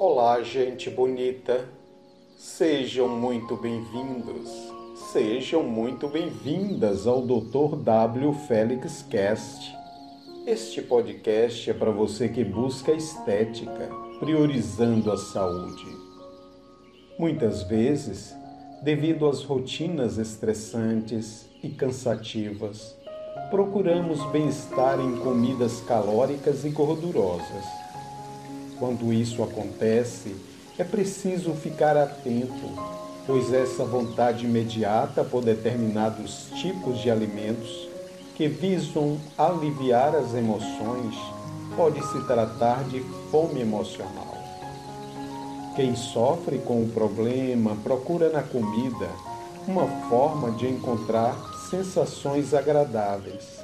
Olá, gente bonita. Sejam muito bem-vindos. Sejam muito bem-vindas ao Dr. W Félix Cast. Este podcast é para você que busca estética, priorizando a saúde. Muitas vezes, devido às rotinas estressantes e cansativas, procuramos bem-estar em comidas calóricas e gordurosas. Quando isso acontece, é preciso ficar atento, pois essa vontade imediata por determinados tipos de alimentos que visam aliviar as emoções pode se tratar de fome emocional. Quem sofre com o problema procura na comida uma forma de encontrar sensações agradáveis,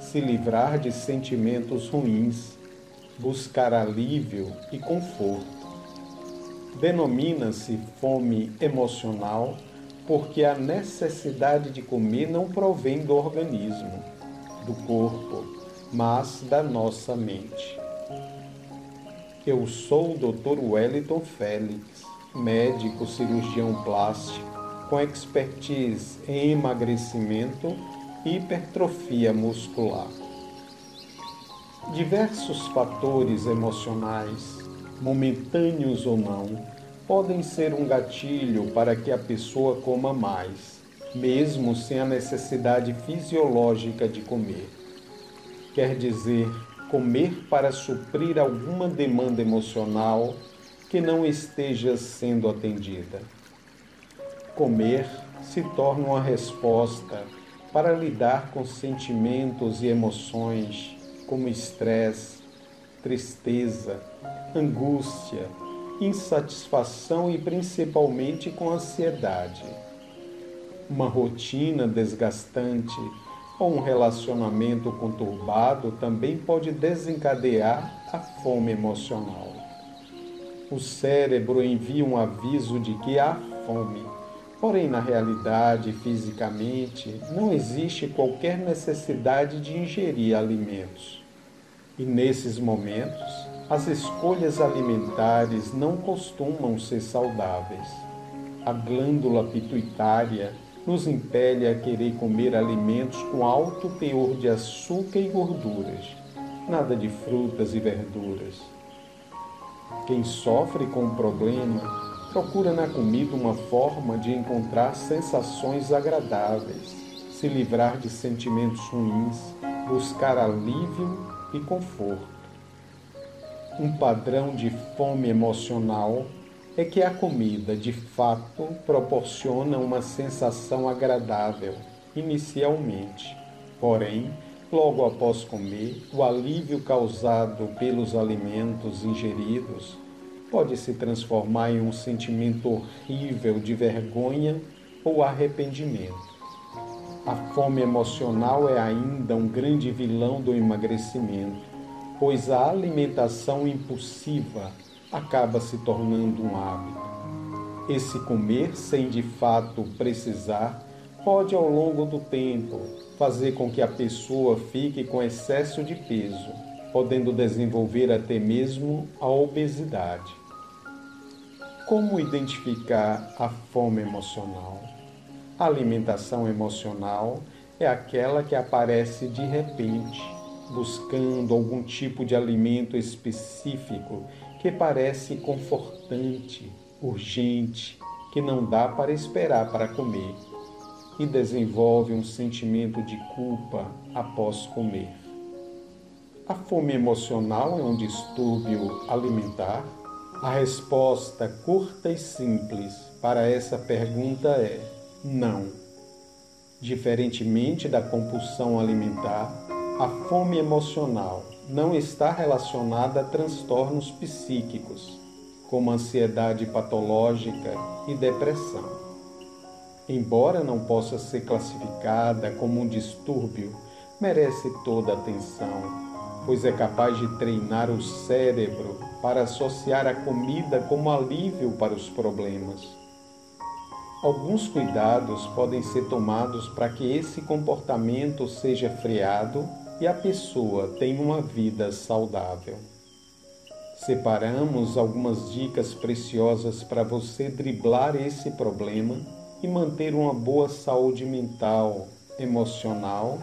se livrar de sentimentos ruins, buscar alívio e conforto. Denomina-se fome emocional porque a necessidade de comer não provém do organismo, do corpo, mas da nossa mente. Eu sou o Dr. Wellington Félix, médico cirurgião plástico com expertise em emagrecimento e hipertrofia muscular. Diversos fatores emocionais, momentâneos ou não, podem ser um gatilho para que a pessoa coma mais, mesmo sem a necessidade fisiológica de comer. Quer dizer, comer para suprir alguma demanda emocional que não esteja sendo atendida. Comer se torna uma resposta para lidar com sentimentos e emoções como estresse, tristeza, angústia, insatisfação e principalmente com ansiedade. Uma rotina desgastante ou um relacionamento conturbado também pode desencadear a fome emocional. O cérebro envia um aviso de que há fome Porém, na realidade, fisicamente, não existe qualquer necessidade de ingerir alimentos. E nesses momentos, as escolhas alimentares não costumam ser saudáveis. A glândula pituitária nos impele a querer comer alimentos com alto teor de açúcar e gorduras, nada de frutas e verduras. Quem sofre com o problema procura na comida uma forma de encontrar sensações agradáveis, se livrar de sentimentos ruins, buscar alívio e conforto. Um padrão de fome emocional é que a comida de fato proporciona uma sensação agradável inicialmente, porém, logo após comer, o alívio causado pelos alimentos ingeridos pode se transformar em um sentimento horrível de vergonha ou arrependimento. A fome emocional é ainda um grande vilão do emagrecimento, pois a alimentação impulsiva acaba se tornando um hábito. Esse comer sem de fato precisar pode, ao longo do tempo, fazer com que a pessoa fique com excesso de peso podendo desenvolver até mesmo a obesidade. Como identificar a fome emocional? A alimentação emocional é aquela que aparece de repente, buscando algum tipo de alimento específico que parece confortante, urgente, que não dá para esperar para comer e desenvolve um sentimento de culpa após comer. A fome emocional é um distúrbio alimentar? A resposta curta e simples para essa pergunta é não. Diferentemente da compulsão alimentar, a fome emocional não está relacionada a transtornos psíquicos, como ansiedade patológica e depressão. Embora não possa ser classificada como um distúrbio, merece toda atenção pois é capaz de treinar o cérebro para associar a comida como alívio para os problemas. Alguns cuidados podem ser tomados para que esse comportamento seja freado e a pessoa tenha uma vida saudável. Separamos algumas dicas preciosas para você driblar esse problema e manter uma boa saúde mental, emocional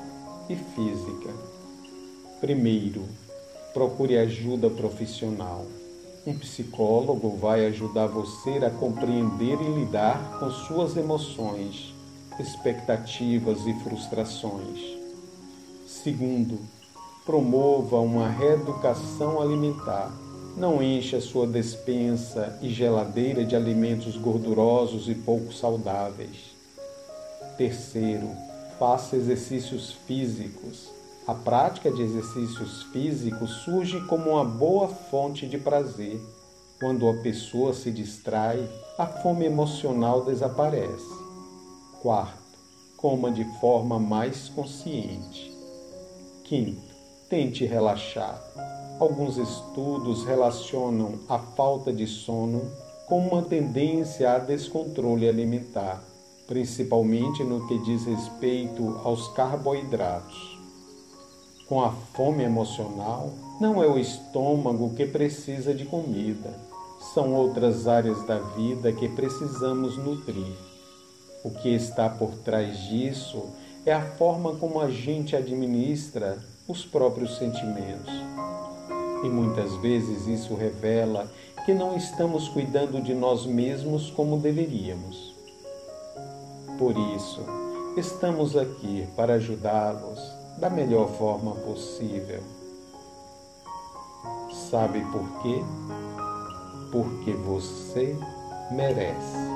e física. Primeiro, procure ajuda profissional. Um psicólogo vai ajudar você a compreender e lidar com suas emoções, expectativas e frustrações. Segundo, promova uma reeducação alimentar. Não encha sua despensa e geladeira de alimentos gordurosos e pouco saudáveis. Terceiro, faça exercícios físicos. A prática de exercícios físicos surge como uma boa fonte de prazer. Quando a pessoa se distrai, a fome emocional desaparece. Quarto, coma de forma mais consciente. Quinto, tente relaxar. Alguns estudos relacionam a falta de sono com uma tendência a descontrole alimentar, principalmente no que diz respeito aos carboidratos com a fome emocional, não é o estômago que precisa de comida, são outras áreas da vida que precisamos nutrir. O que está por trás disso é a forma como a gente administra os próprios sentimentos. E muitas vezes isso revela que não estamos cuidando de nós mesmos como deveríamos. Por isso, estamos aqui para ajudá-los da melhor forma possível. Sabe por quê? Porque você merece.